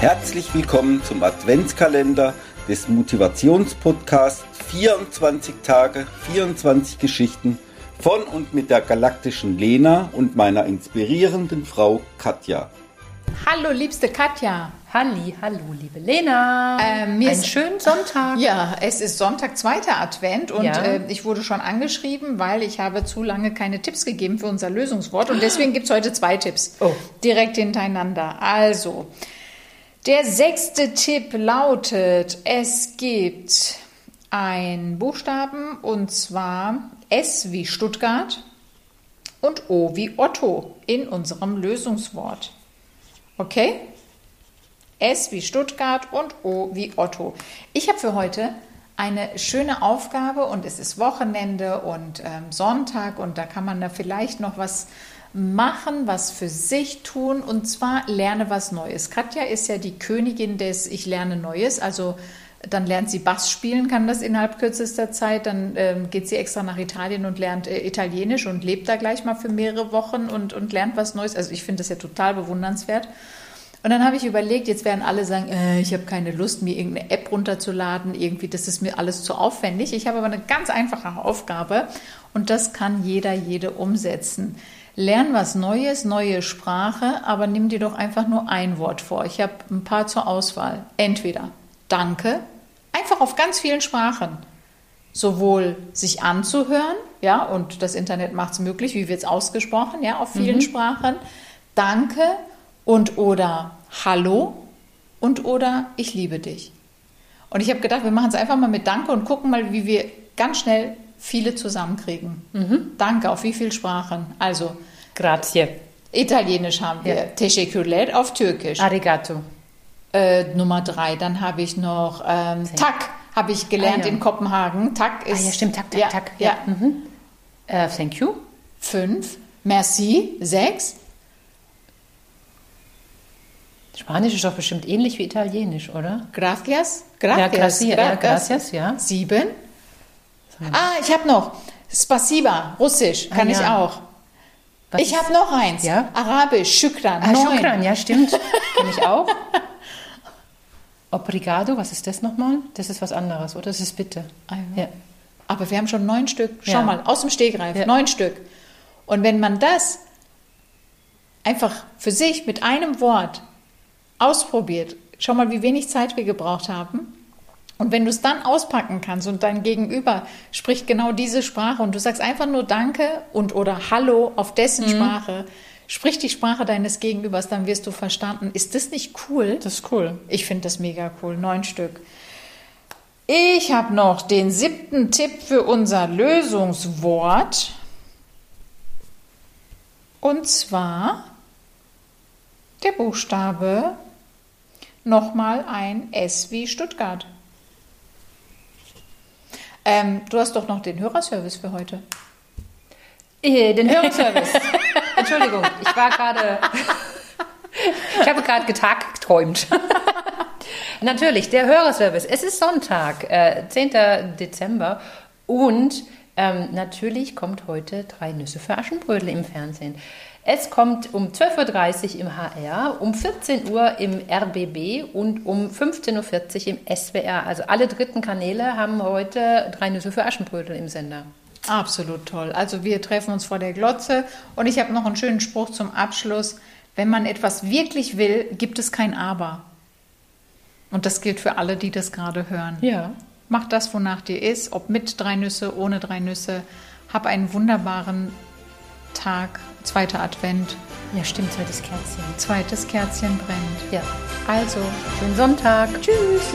Herzlich willkommen zum Adventskalender des Motivationspodcasts 24 Tage, 24 Geschichten von und mit der galaktischen Lena und meiner inspirierenden Frau Katja. Hallo, liebste Katja. Halli, hallo, liebe Lena. Ähm, mir Einen ist- schönen Sonntag. Ja, es ist Sonntag, zweiter Advent und Ja. äh, ich wurde schon angeschrieben, weil ich habe zu lange keine Tipps gegeben für unser Lösungswort und deswegen gibt es heute zwei Tipps. Oh. Direkt hintereinander. Also, der sechste Tipp lautet, es gibt ein Buchstaben und zwar S wie Stuttgart und O wie Otto in unserem Lösungswort. Okay? S wie Stuttgart und O wie Otto. Ich habe für heute eine schöne Aufgabe und es ist Wochenende und ähm, Sonntag und da kann man da vielleicht noch was machen, was für sich tun und zwar lerne was Neues. Katja ist ja die Königin des Ich lerne Neues, also dann lernt sie Bass spielen, kann das innerhalb kürzester Zeit. Dann ähm, geht sie extra nach Italien und lernt äh, Italienisch und lebt da gleich mal für mehrere Wochen und, und lernt was Neues. Also ich finde das ja total bewundernswert. Und dann habe ich überlegt, jetzt werden alle sagen, äh, ich habe keine Lust, mir irgendeine App runterzuladen, irgendwie, das ist mir alles zu aufwendig. Ich habe aber eine ganz einfache Aufgabe und das kann jeder, jede umsetzen. Lern was Neues, neue Sprache, aber nimm dir doch einfach nur ein Wort vor. Ich habe ein paar zur Auswahl. Entweder Danke, einfach auf ganz vielen Sprachen. Sowohl sich anzuhören, ja, und das Internet macht es möglich, wie wird es ausgesprochen, ja, auf vielen Sprachen. Danke und oder Hallo und oder Ich liebe dich. Und ich habe gedacht, wir machen es einfach mal mit Danke und gucken mal, wie wir ganz schnell viele zusammenkriegen. Danke, auf wie viele Sprachen? Also, Grazie. Italienisch haben wir, Ja. Teşekkürler auf Türkisch. Arigato. Äh, Nummer drei, dann habe ich noch ähm, Tak, habe ich gelernt Ah, ja. in Kopenhagen. Tak ist. Ah ja, stimmt, tak, tak, ja, tak. Ja. Mhm. Äh, thank you. Fünf. Merci. Sechs. Spanisch ist doch bestimmt ähnlich wie Italienisch, oder? Gracias. Ja, Gracias. gracias, ja, gracias, ja. Sieben. Ah, ich habe noch. Spasiba, Russisch, kann Ah, ich ja. auch. Was ich habe noch eins. Ja? Arabisch, Shukran. Ah, neun. Shukran, ja, stimmt. Kann ich auch. Obrigado, was ist das nochmal? Das ist was anderes, oder? Das ist bitte. Ah. Ja. Aber wir haben schon neun Stück. Schau Ja. mal, aus dem Stegreif, Ja. neun Stück. Und wenn man das einfach für sich mit einem Wort ausprobiert, schau mal, wie wenig Zeit wir gebraucht haben. Und wenn du es dann auspacken kannst und dein Gegenüber spricht genau diese Sprache und du sagst einfach nur Danke und oder Hallo auf dessen Mhm. Sprache, sprich die Sprache deines Gegenübers, dann wirst du verstanden. Ist das nicht cool? Das ist cool. Ich finde das mega cool. Neun Stück. Ich habe noch den siebten Tipp für unser Lösungswort. Und zwar der Buchstabe nochmal ein S wie Stuttgart. Ähm, du hast doch noch den Hörerservice für heute. Äh, Den Hörerservice. Entschuldigung, ich war gerade. ich habe gerade getagt geträumt. Natürlich, der Hörerservice. Es ist Sonntag, äh, 10. Dezember. Und ähm, natürlich kommt heute drei Nüsse für Aschenbrödel im Fernsehen. Es kommt um 12.30 Uhr im HR, um 14 Uhr im RBB und um 15.40 Uhr im SWR. Also alle dritten Kanäle haben heute drei Nüsse für Aschenbrödel im Sender. Absolut toll. Also wir treffen uns vor der Glotze und ich habe noch einen schönen Spruch zum Abschluss. Wenn man etwas wirklich will, gibt es kein Aber. Und das gilt für alle, die das gerade hören. Ja. Mach das, wonach dir ist, ob mit drei Nüsse, ohne drei Nüsse. Hab einen wunderbaren Tag, zweiter Advent, Ja, stimmt, zweites Kerzchen. zweites Kerzchen brennt. Ja. Also, Schönen Sonntag. Tschüss.